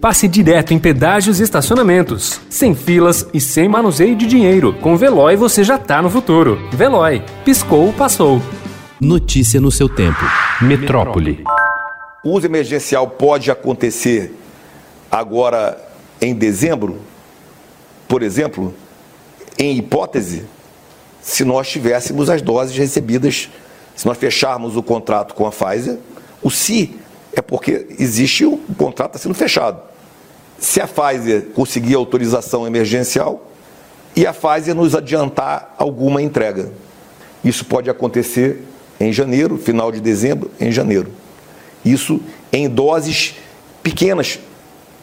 passe direto em pedágios e estacionamentos, sem filas e sem manuseio de dinheiro. Com Veloy você já tá no futuro. Veloy, piscou, passou. Notícia no seu tempo. Metrópole. O uso emergencial pode acontecer agora em dezembro, por exemplo, em hipótese, se nós tivéssemos as doses recebidas, se nós fecharmos o contrato com a Pfizer, o se é porque existe o, o contrato sendo fechado. Se a Pfizer conseguir autorização emergencial e a Pfizer nos adiantar alguma entrega. Isso pode acontecer em janeiro, final de dezembro, em janeiro. Isso em doses pequenas,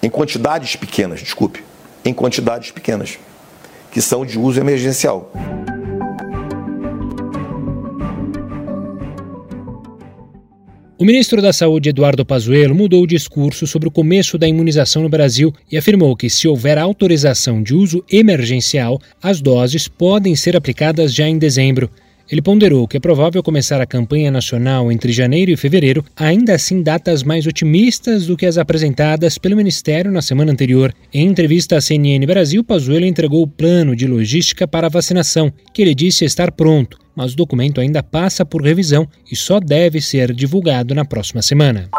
em quantidades pequenas, desculpe, em quantidades pequenas, que são de uso emergencial. O ministro da Saúde, Eduardo Pazuello, mudou o discurso sobre o começo da imunização no Brasil e afirmou que, se houver autorização de uso emergencial, as doses podem ser aplicadas já em dezembro. Ele ponderou que é provável começar a campanha nacional entre janeiro e fevereiro, ainda assim datas mais otimistas do que as apresentadas pelo Ministério na semana anterior. Em entrevista à CNN Brasil, Pazuello entregou o plano de logística para a vacinação, que ele disse estar pronto, mas o documento ainda passa por revisão e só deve ser divulgado na próxima semana.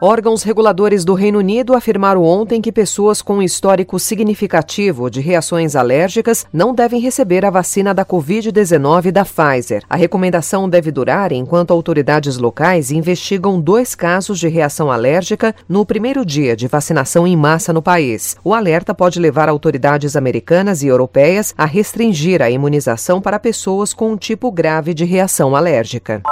Órgãos reguladores do Reino Unido afirmaram ontem que pessoas com histórico significativo de reações alérgicas não devem receber a vacina da Covid-19 da Pfizer. A recomendação deve durar enquanto autoridades locais investigam dois casos de reação alérgica no primeiro dia de vacinação em massa no país. O alerta pode levar autoridades americanas e europeias a restringir a imunização para pessoas com um tipo grave de reação alérgica.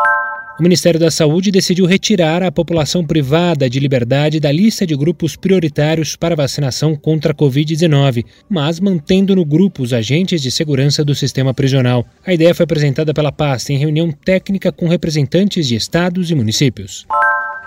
O Ministério da Saúde decidiu retirar a população privada de liberdade da lista de grupos prioritários para vacinação contra a Covid-19, mas mantendo no grupo os agentes de segurança do sistema prisional. A ideia foi apresentada pela pasta em reunião técnica com representantes de estados e municípios.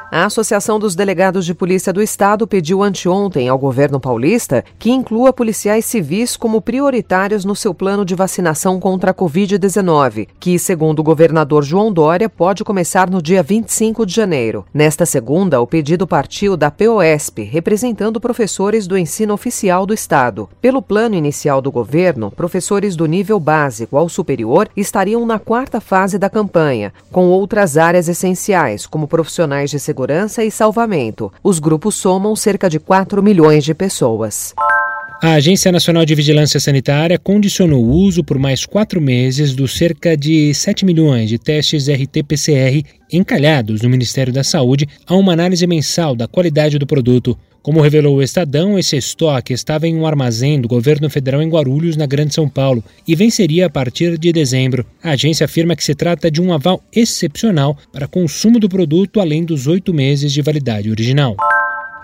A Associação dos Delegados de Polícia do Estado pediu anteontem ao governo paulista que inclua policiais civis como prioritários no seu plano de vacinação contra a Covid-19, que, segundo o governador João Dória, pode começar no dia 25 de janeiro. Nesta segunda, o pedido partiu da POSP, representando professores do ensino oficial do Estado. Pelo plano inicial do governo, professores do nível básico ao superior estariam na quarta fase da campanha, com outras áreas essenciais, como profissionais de segurança segurança e salvamento. Os grupos somam cerca de 4 milhões de pessoas. A Agência Nacional de Vigilância Sanitária condicionou o uso por mais quatro meses dos cerca de 7 milhões de testes RT-PCR encalhados no Ministério da Saúde a uma análise mensal da qualidade do produto. Como revelou o Estadão, esse estoque estava em um armazém do governo federal em Guarulhos, na Grande São Paulo, e venceria a partir de dezembro. A agência afirma que se trata de um aval excepcional para consumo do produto além dos oito meses de validade original.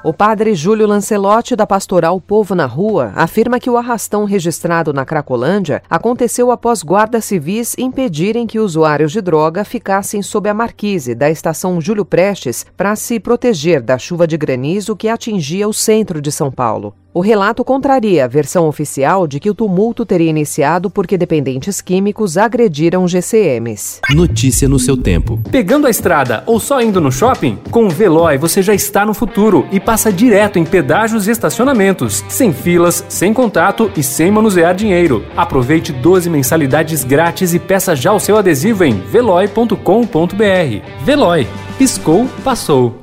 O padre Júlio Lancelotti, da pastoral Povo na Rua, afirma que o arrastão registrado na Cracolândia aconteceu após guardas civis impedirem que usuários de droga ficassem sob a marquise da estação Júlio Prestes para se proteger da chuva de granizo que atingia o centro de São Paulo. O relato contraria a versão oficial de que o tumulto teria iniciado porque dependentes químicos agrediram GCMs. Notícia no seu tempo. Pegando a estrada ou só indo no shopping? Com o Veloy você já está no futuro e passa direto em pedágios e estacionamentos, sem filas, sem contato e sem manusear dinheiro. Aproveite 12 mensalidades grátis e peça já o seu adesivo em veloy.com.br. Veloy. Piscou, passou.